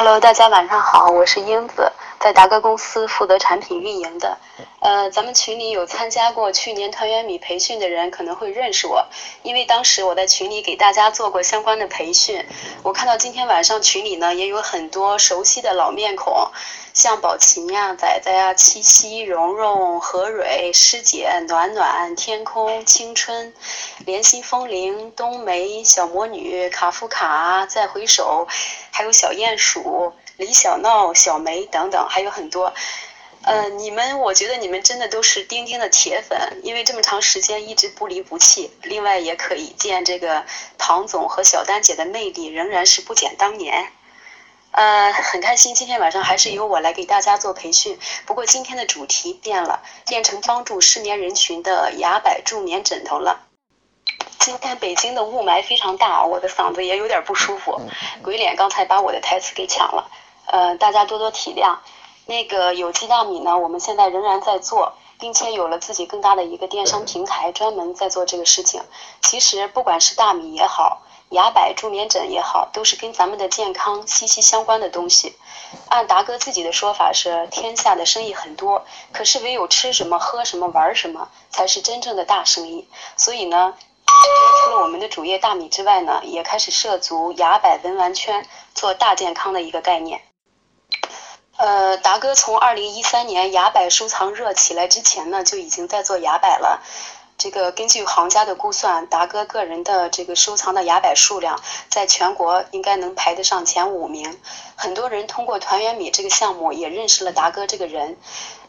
Hello，大家晚上好，我是英子，在达哥公司负责产品运营的。呃，咱们群里有参加过去年团圆米培训的人可能会认识我，因为当时我在群里给大家做过相关的培训。我看到今天晚上群里呢也有很多熟悉的老面孔，像宝琴呀、仔仔呀、七夕、蓉蓉、何蕊、师姐、暖暖、天空、青春、莲心风铃、冬梅、小魔女、卡夫卡、再回首。还有小鼹鼠、李小闹、小梅等等，还有很多。呃，你们，我觉得你们真的都是钉钉的铁粉，因为这么长时间一直不离不弃。另外，也可以见这个唐总和小丹姐的魅力仍然是不减当年。呃，很开心今天晚上还是由我来给大家做培训，不过今天的主题变了，变成帮助失眠人群的牙柏助眠枕头了。今天北京的雾霾非常大，我的嗓子也有点不舒服。鬼脸刚才把我的台词给抢了，呃，大家多多体谅。那个有机大米呢，我们现在仍然在做，并且有了自己更大的一个电商平台，专门在做这个事情。其实不管是大米也好，牙柏助眠枕也好，都是跟咱们的健康息息相关的东西。按达哥自己的说法是，天下的生意很多，可是唯有吃什么、喝什么、玩什么，才是真正的大生意。所以呢。除了我们的主业大米之外呢，也开始涉足牙柏文玩圈，做大健康的一个概念。呃，达哥从二零一三年牙柏收藏热起来之前呢，就已经在做牙柏了。这个根据行家的估算，达哥个人的这个收藏的牙柏数量，在全国应该能排得上前五名。很多人通过团圆米这个项目也认识了达哥这个人。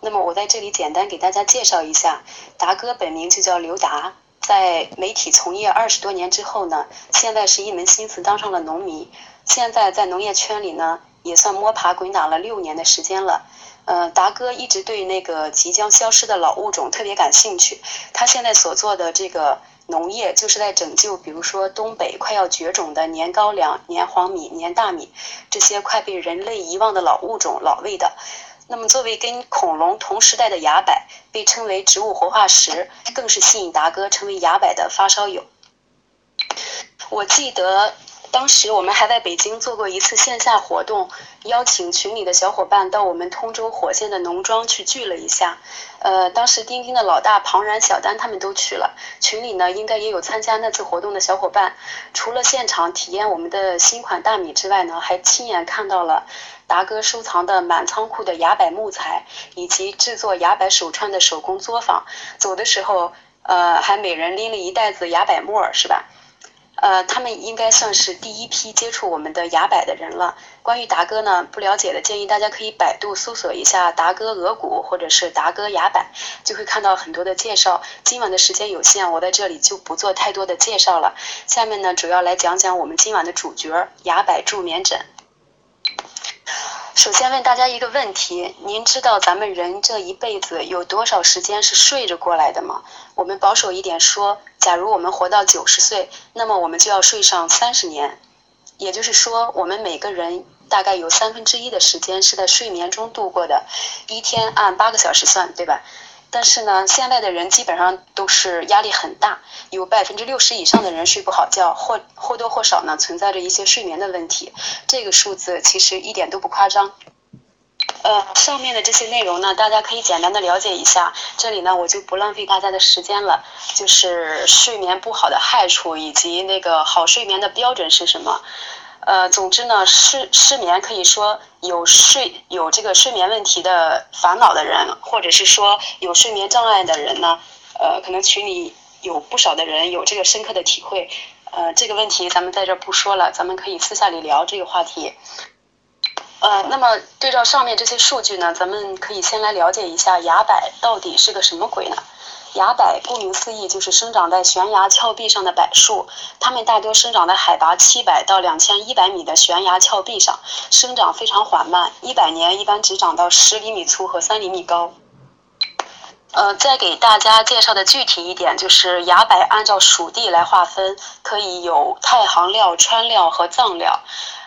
那么我在这里简单给大家介绍一下，达哥本名就叫刘达。在媒体从业二十多年之后呢，现在是一门心思当上了农民。现在在农业圈里呢，也算摸爬滚打了六年的时间了。呃，达哥一直对那个即将消失的老物种特别感兴趣。他现在所做的这个农业，就是在拯救，比如说东北快要绝种的年高粱、年黄米、年大米这些快被人类遗忘的老物种、老味的。那么，作为跟恐龙同时代的牙柏，被称为植物活化石，更是吸引达哥成为牙柏的发烧友。我记得。当时我们还在北京做过一次线下活动，邀请群里的小伙伴到我们通州火箭的农庄去聚了一下。呃，当时钉钉的老大庞然、小丹他们都去了，群里呢应该也有参加那次活动的小伙伴。除了现场体验我们的新款大米之外呢，还亲眼看到了达哥收藏的满仓库的崖柏木材，以及制作崖柏手串的手工作坊。走的时候，呃，还每人拎了一袋子牙摆沫，是吧？呃，他们应该算是第一批接触我们的牙柏的人了。关于达哥呢，不了解的建议大家可以百度搜索一下“达哥额骨”或者是“达哥牙柏”，就会看到很多的介绍。今晚的时间有限，我在这里就不做太多的介绍了。下面呢，主要来讲讲我们今晚的主角——牙柏助眠枕。首先问大家一个问题：您知道咱们人这一辈子有多少时间是睡着过来的吗？我们保守一点说，假如我们活到九十岁，那么我们就要睡上三十年。也就是说，我们每个人大概有三分之一的时间是在睡眠中度过的，一天按八个小时算，对吧？但是呢，现在的人基本上都是压力很大，有百分之六十以上的人睡不好觉，或或多或少呢存在着一些睡眠的问题。这个数字其实一点都不夸张。呃，上面的这些内容呢，大家可以简单的了解一下。这里呢，我就不浪费大家的时间了。就是睡眠不好的害处，以及那个好睡眠的标准是什么？呃，总之呢，失失眠可以说有睡有这个睡眠问题的烦恼的人，或者是说有睡眠障碍的人呢，呃，可能群里有不少的人有这个深刻的体会。呃，这个问题咱们在这不说了，咱们可以私下里聊这个话题。呃，那么对照上面这些数据呢，咱们可以先来了解一下崖柏到底是个什么鬼呢？崖柏顾名思义就是生长在悬崖峭壁上的柏树，它们大多生长在海拔七百到两千一百米的悬崖峭壁上，生长非常缓慢，一百年一般只长到十厘米粗和三厘米高。呃，再给大家介绍的具体一点，就是崖柏按照属地来划分，可以有太行料、川料和藏料。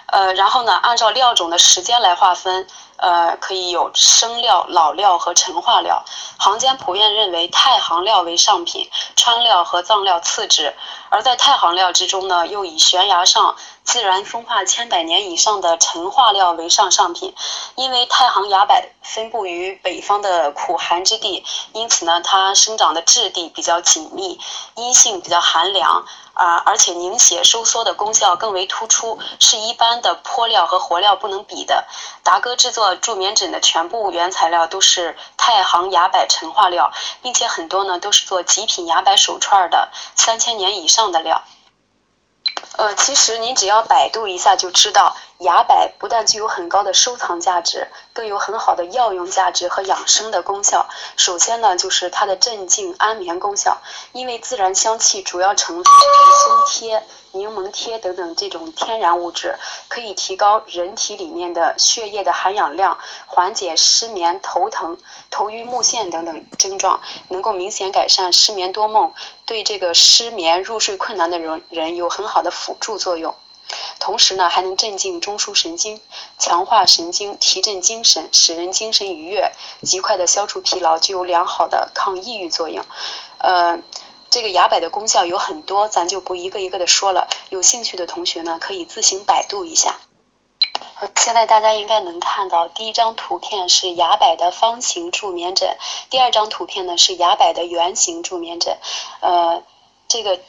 呃，然后呢，按照料种的时间来划分，呃，可以有生料、老料和陈化料。行间普遍认为太行料为上品，川料和藏料次之。而在太行料之中呢，又以悬崖上自然风化千百年以上的陈化料为上上品。因为太行崖柏分布于北方的苦寒之地，因此呢，它生长的质地比较紧密，阴性比较寒凉。啊，而且凝血收缩的功效更为突出，是一般的坡料和活料不能比的。达哥制作助眠枕的全部原材料都是太行崖柏陈化料，并且很多呢都是做极品崖柏手串的三千年以上的料。呃，其实您只要百度一下就知道，崖柏不但具有很高的收藏价值，更有很好的药用价值和养生的功效。首先呢，就是它的镇静安眠功效，因为自然香气主要成分松贴。柠檬贴等等这种天然物质，可以提高人体里面的血液的含氧量，缓解失眠、头疼、头晕目眩等等症状，能够明显改善失眠多梦，对这个失眠入睡困难的人人有很好的辅助作用。同时呢，还能镇静中枢神经，强化神经，提振精神，使人精神愉悦，极快的消除疲劳，具有良好的抗抑郁作用。呃。这个崖柏的功效有很多，咱就不一个一个的说了。有兴趣的同学呢，可以自行百度一下。现在大家应该能看到，第一张图片是崖柏的方形助眠枕，第二张图片呢是崖柏的圆形助眠枕。呃，这个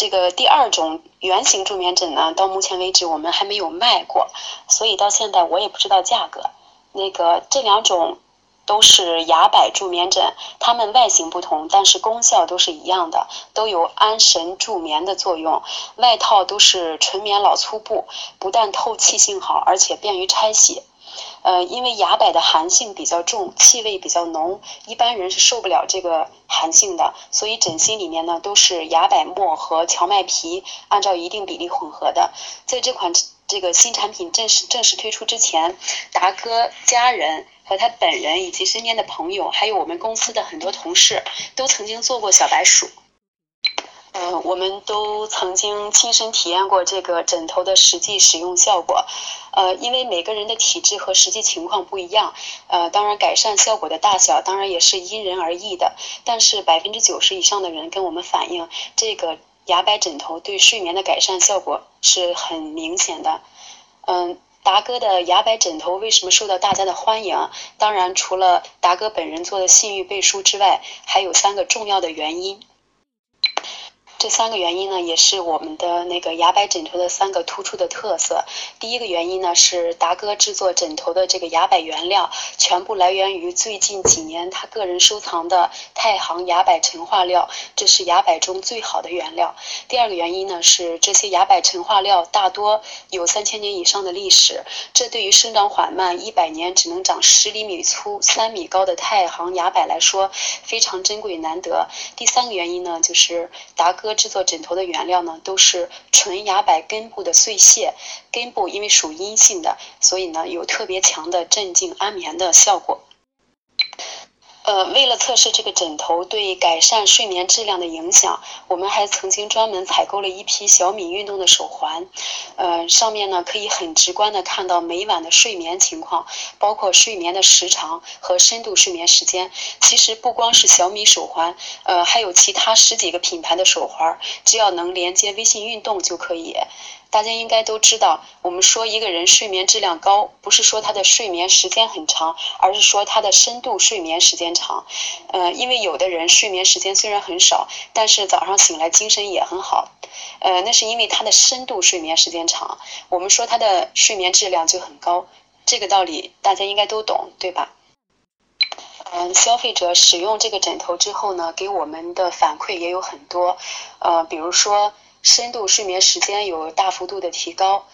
这个第二种圆形助眠枕呢，到目前为止我们还没有卖过，所以到现在我也不知道价格。那个这两种。都是崖柏助眠枕，它们外形不同，但是功效都是一样的，都有安神助眠的作用。外套都是纯棉老粗布，不但透气性好，而且便于拆洗。呃，因为崖柏的寒性比较重，气味比较浓，一般人是受不了这个寒性的，所以枕芯里面呢都是崖柏末和荞麦皮，按照一定比例混合的。在这款这个新产品正式正式推出之前，达哥家人。和他本人以及身边的朋友，还有我们公司的很多同事，都曾经做过小白鼠。呃，我们都曾经亲身体验过这个枕头的实际使用效果。呃，因为每个人的体质和实际情况不一样，呃，当然改善效果的大小当然也是因人而异的。但是百分之九十以上的人跟我们反映，这个牙白枕头对睡眠的改善效果是很明显的。嗯。达哥的牙白枕头为什么受到大家的欢迎？当然，除了达哥本人做的信誉背书之外，还有三个重要的原因。这三个原因呢，也是我们的那个牙白枕头的三个突出的特色。第一个原因呢，是达哥制作枕头的这个牙柏原料全部来源于最近几年他个人收藏的太行牙柏陈化料，这是牙柏中最好的原料。第二个原因呢，是这些牙柏陈化料大多有三千年以上的历史，这对于生长缓慢、一百年只能长十厘米粗、三米高的太行牙柏来说非常珍贵难得。第三个原因呢，就是达哥制作枕头的原料呢，都是纯崖柏根部的碎屑，根部因为属阴性的，所以呢有特别强的镇静安眠的效果。呃，为了测试这个枕头对改善睡眠质量的影响，我们还曾经专门采购了一批小米运动的手环。呃，上面呢可以很直观的看到每晚的睡眠情况，包括睡眠的时长和深度睡眠时间。其实不光是小米手环，呃，还有其他十几个品牌的手环，只要能连接微信运动就可以。大家应该都知道，我们说一个人睡眠质量高，不是说他的睡眠时间很长，而是说他的深度睡眠时间长。呃，因为有的人睡眠时间虽然很少，但是早上醒来精神也很好，呃，那是因为他的深度睡眠时间长。我们说他的睡眠质量就很高，这个道理大家应该都懂，对吧？嗯，消费者使用这个枕头之后呢，给我们的反馈也有很多，呃，比如说。深度睡眠时间有大幅度的提高，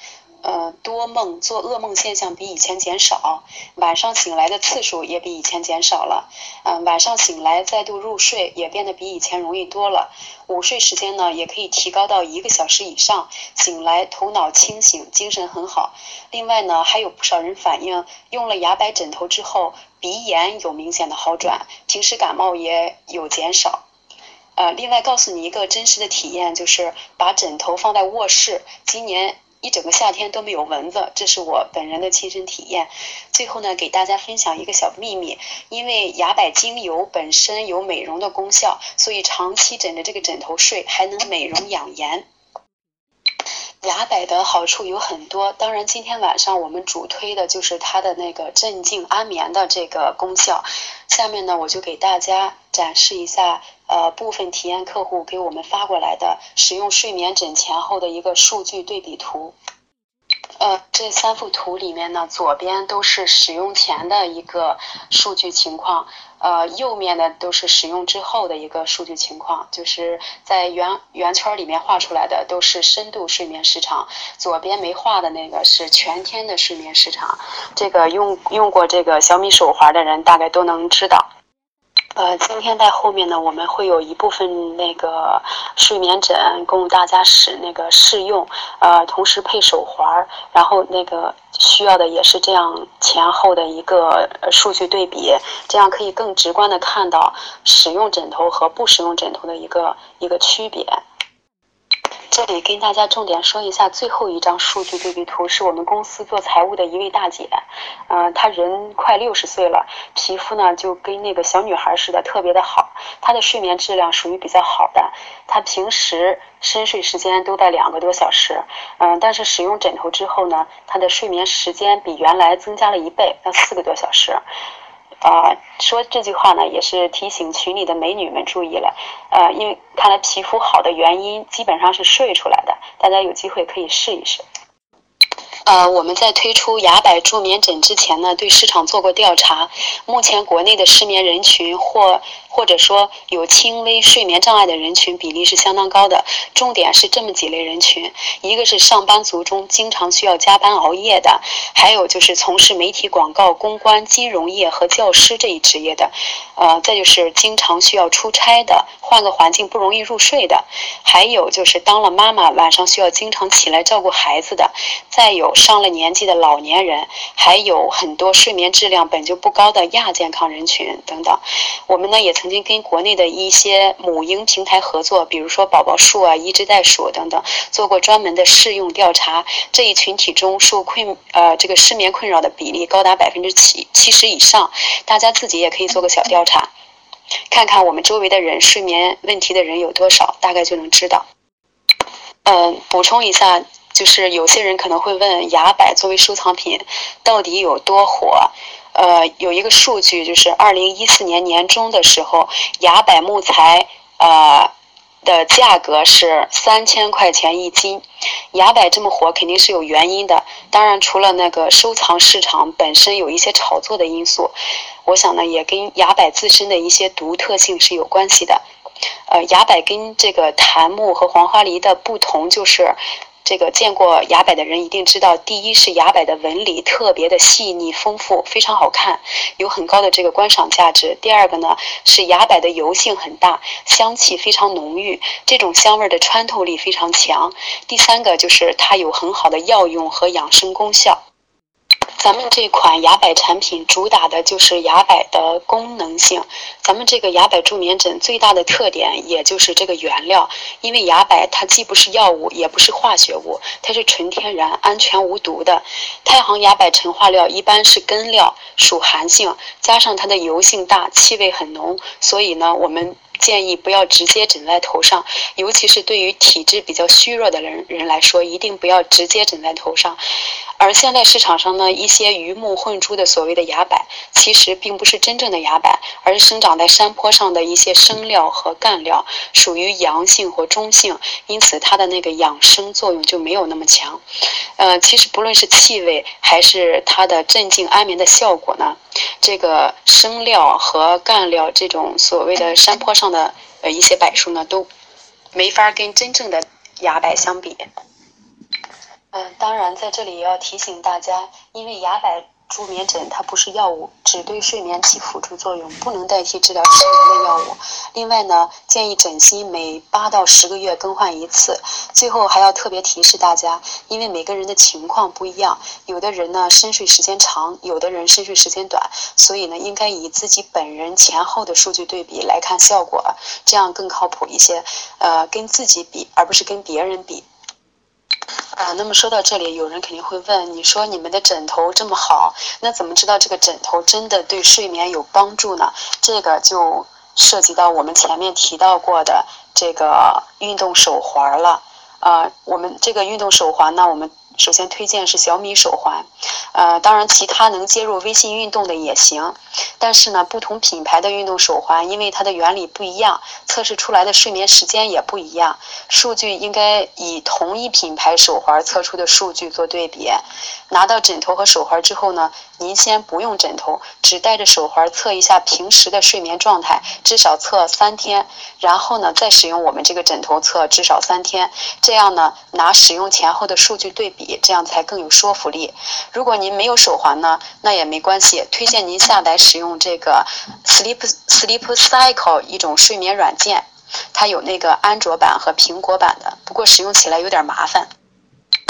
呃，多梦做噩梦现象比以前减少，晚上醒来的次数也比以前减少了，嗯，晚上醒来再度入睡也变得比以前容易多了，午睡时间呢也可以提高到一个小时以上，醒来头脑清醒，精神很好。另外呢，还有不少人反映用了牙白枕头之后，鼻炎有明显的好转，平时感冒也有减少。呃，另外告诉你一个真实的体验，就是把枕头放在卧室。今年一整个夏天都没有蚊子，这是我本人的亲身体验。最后呢，给大家分享一个小秘密，因为牙柏精油本身有美容的功效，所以长期枕着这个枕头睡还能美容养颜。牙柏的好处有很多，当然今天晚上我们主推的就是它的那个镇静安眠的这个功效。下面呢，我就给大家展示一下，呃，部分体验客户给我们发过来的使用睡眠枕前后的一个数据对比图。呃，这三幅图里面呢，左边都是使用前的一个数据情况，呃，右面的都是使用之后的一个数据情况，就是在圆圆圈里面画出来的都是深度睡眠时长，左边没画的那个是全天的睡眠时长。这个用用过这个小米手环的人大概都能知道。呃，今天在后面呢，我们会有一部分那个睡眠枕供大家使那个试用，呃，同时配手环，然后那个需要的也是这样前后的一个数据对比，这样可以更直观的看到使用枕头和不使用枕头的一个一个区别。这里跟大家重点说一下，最后一张数据对比图是我们公司做财务的一位大姐，嗯，她人快六十岁了，皮肤呢就跟那个小女孩似的，特别的好。她的睡眠质量属于比较好的，她平时深睡时间都在两个多小时，嗯，但是使用枕头之后呢，她的睡眠时间比原来增加了一倍，要四个多小时。啊，说这句话呢，也是提醒群里的美女们注意了。呃，因为看来皮肤好的原因，基本上是睡出来的。大家有机会可以试一试。呃，我们在推出牙柏助眠枕之前呢，对市场做过调查。目前国内的失眠人群或或者说有轻微睡眠障碍的人群比例是相当高的。重点是这么几类人群：一个是上班族中经常需要加班熬夜的，还有就是从事媒体广告、公关、金融业和教师这一职业的，呃，再就是经常需要出差的，换个环境不容易入睡的，还有就是当了妈妈晚上需要经常起来照顾孩子的，再有。上了年纪的老年人，还有很多睡眠质量本就不高的亚健康人群等等。我们呢也曾曾经跟国内的一些母婴平台合作，比如说宝宝树啊、一只袋鼠等等，做过专门的试用调查。这一群体中受困呃这个失眠困扰的比例高达百分之七七十以上。大家自己也可以做个小调查，看看我们周围的人睡眠问题的人有多少，大概就能知道。嗯，补充一下。就是有些人可能会问，牙柏作为收藏品到底有多火？呃，有一个数据，就是二零一四年年中的时候，崖柏木材呃的价格是三千块钱一斤。崖柏这么火，肯定是有原因的。当然，除了那个收藏市场本身有一些炒作的因素，我想呢，也跟崖柏自身的一些独特性是有关系的。呃，崖柏跟这个檀木和黄花梨的不同就是。这个见过崖柏的人一定知道，第一是崖柏的纹理特别的细腻丰富，非常好看，有很高的这个观赏价值。第二个呢是崖柏的油性很大，香气非常浓郁，这种香味的穿透力非常强。第三个就是它有很好的药用和养生功效。咱们这款崖柏产品主打的就是崖柏的功能性。咱们这个崖柏助眠枕最大的特点，也就是这个原料。因为崖柏它既不是药物，也不是化学物，它是纯天然、安全无毒的。太行崖柏陈化料一般是根料，属寒性，加上它的油性大，气味很浓，所以呢，我们。建议不要直接枕在头上，尤其是对于体质比较虚弱的人人来说，一定不要直接枕在头上。而现在市场上呢，一些鱼目混珠的所谓的崖柏，其实并不是真正的崖柏，而是生长在山坡上的一些生料和干料，属于阳性或中性，因此它的那个养生作用就没有那么强。呃，其实不论是气味还是它的镇静安眠的效果呢，这个生料和干料这种所谓的山坡上的呃一些柏树呢，都没法跟真正的崖柏相比。嗯，当然，在这里也要提醒大家，因为牙柏助眠枕它不是药物，只对睡眠起辅助作用，不能代替治疗失眠的药物。另外呢，建议枕芯每八到十个月更换一次。最后还要特别提示大家，因为每个人的情况不一样，有的人呢深睡时间长，有的人深睡时间短，所以呢，应该以自己本人前后的数据对比来看效果，这样更靠谱一些。呃，跟自己比，而不是跟别人比。啊，那么说到这里，有人肯定会问，你说你们的枕头这么好，那怎么知道这个枕头真的对睡眠有帮助呢？这个就涉及到我们前面提到过的这个运动手环了。啊，我们这个运动手环呢，我们。首先推荐是小米手环，呃，当然其他能接入微信运动的也行，但是呢，不同品牌的运动手环，因为它的原理不一样，测试出来的睡眠时间也不一样，数据应该以同一品牌手环测出的数据做对比。拿到枕头和手环之后呢，您先不用枕头，只带着手环测一下平时的睡眠状态，至少测三天，然后呢，再使用我们这个枕头测至少三天，这样呢，拿使用前后的数据对比。这样才更有说服力。如果您没有手环呢，那也没关系，推荐您下载使用这个 Sleep Sleep Cycle 一种睡眠软件，它有那个安卓版和苹果版的，不过使用起来有点麻烦。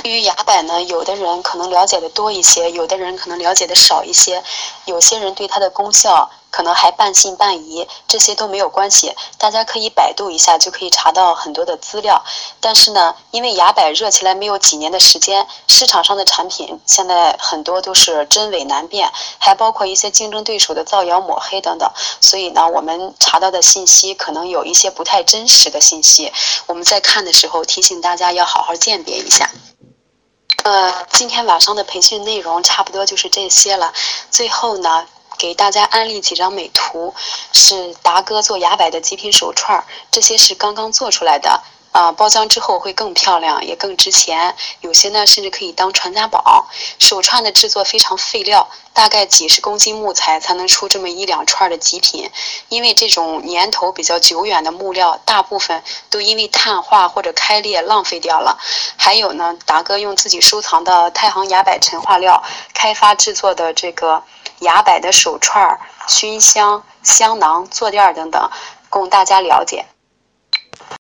对于崖柏呢，有的人可能了解的多一些，有的人可能了解的少一些，有些人对它的功效。可能还半信半疑，这些都没有关系，大家可以百度一下，就可以查到很多的资料。但是呢，因为崖柏热起来没有几年的时间，市场上的产品现在很多都是真伪难辨，还包括一些竞争对手的造谣抹黑等等。所以呢，我们查到的信息可能有一些不太真实的信息，我们在看的时候提醒大家要好好鉴别一下。呃，今天晚上的培训内容差不多就是这些了。最后呢。给大家安利几张美图，是达哥做牙摆的极品手串，这些是刚刚做出来的，啊，包浆之后会更漂亮，也更值钱，有些呢甚至可以当传家宝。手串的制作非常费料，大概几十公斤木材才能出这么一两串的极品，因为这种年头比较久远的木料，大部分都因为碳化或者开裂浪费掉了。还有呢，达哥用自己收藏的太行崖柏陈化料开发制作的这个。崖柏的手串、熏香、香囊、坐垫等等，供大家了解。